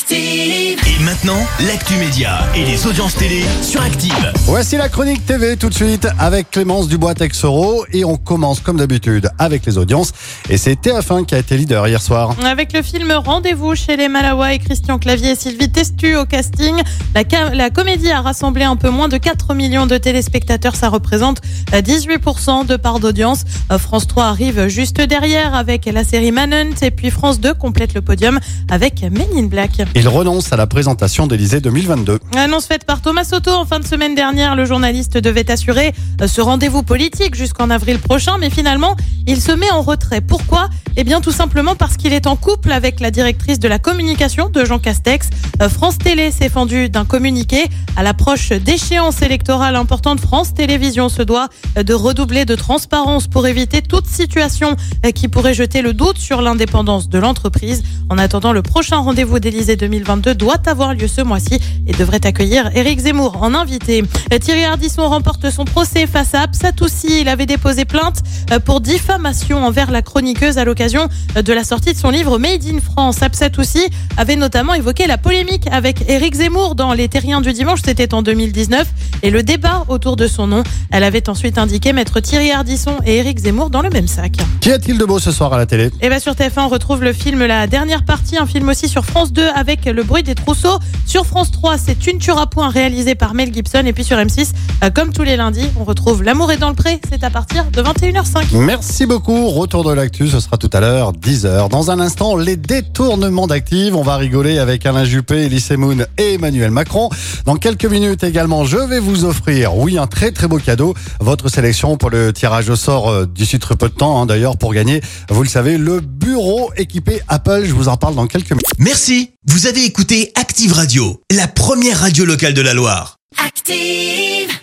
Active. Et maintenant, l'actu média et les audiences télé sur Active. Voici la chronique TV tout de suite avec Clémence Dubois-Texoro et on commence comme d'habitude avec les audiences et c'est TF1 qui a été leader hier soir. Avec le film Rendez-vous chez les Malawa et Christian Clavier et Sylvie Testu au casting, la, ca- la comédie a rassemblé un peu moins de 4 millions de téléspectateurs. Ça représente euh, 18% de part d'audience. Euh, France 3 arrive juste derrière avec la série Manhunt et puis France 2 complète le podium avec Men in Black. Il renonce à la présentation d'Elysée 2022. Annonce faite par Thomas Soto en fin de semaine dernière, le journaliste devait assurer euh, ce rendez-vous politique jusqu'en avril prochain, mais finalement, il se met en retrait. Pourquoi? Eh bien, tout simplement parce qu'il est en couple avec la directrice de la communication de Jean Castex. Euh, France Télé s'est fendu d'un communiqué à l'approche d'échéances électorales importantes. France Télévisions se doit euh, de redoubler de transparence pour éviter toute situation qui pourrait jeter le doute sur l'indépendance de l'entreprise. En attendant, le prochain rendez-vous d'Élysée 2022 doit avoir lieu ce mois-ci et devrait accueillir Éric Zemmour en invité. Thierry Ardisson remporte son procès face à Absatoussi. Il avait déposé plainte euh, pour diffamation envers la chroniqueuse à l'occasion euh, de la sortie de son livre Made in France. Absatoussi avait notamment évoqué la polémique avec Éric Zemmour dans Les Terriens du dimanche, c'était en 2019, et le débat autour de son nom. Elle avait ensuite indiqué mettre Thierry Ardisson et Éric Zemmour dans le même sac. Qu'y a-t-il de beau ce soir à la télé? Et bien sur TF1, on retrouve le film La dernière partie, un film aussi sur France 2 avec Le bruit des trousseaux. Sur France 3, c'est Tu ne tueras point réalisé par Mel Gibson. Et puis sur M6, euh, comme tous les lundis, on retrouve L'amour est dans le pré. C'est à partir de 21h05. Merci beaucoup. Retour de l'actu, ce sera tout à l'heure, 10h. Dans un instant, les détournements d'actifs. On va rigoler avec Alain Juppé, Elise Moon et Emmanuel Macron. Dans quelques minutes également, je vais vous offrir, oui, un très très beau cadeau. Votre sélection pour le tirage au sort euh, d'ici très peu de temps, hein, d'ailleurs, pour gagner, vous le savez, le bureau équipé Apple. Je vous en parle dans quelques minutes. Merci, vous avez écouté Active Radio, la première radio locale de la Loire. Active.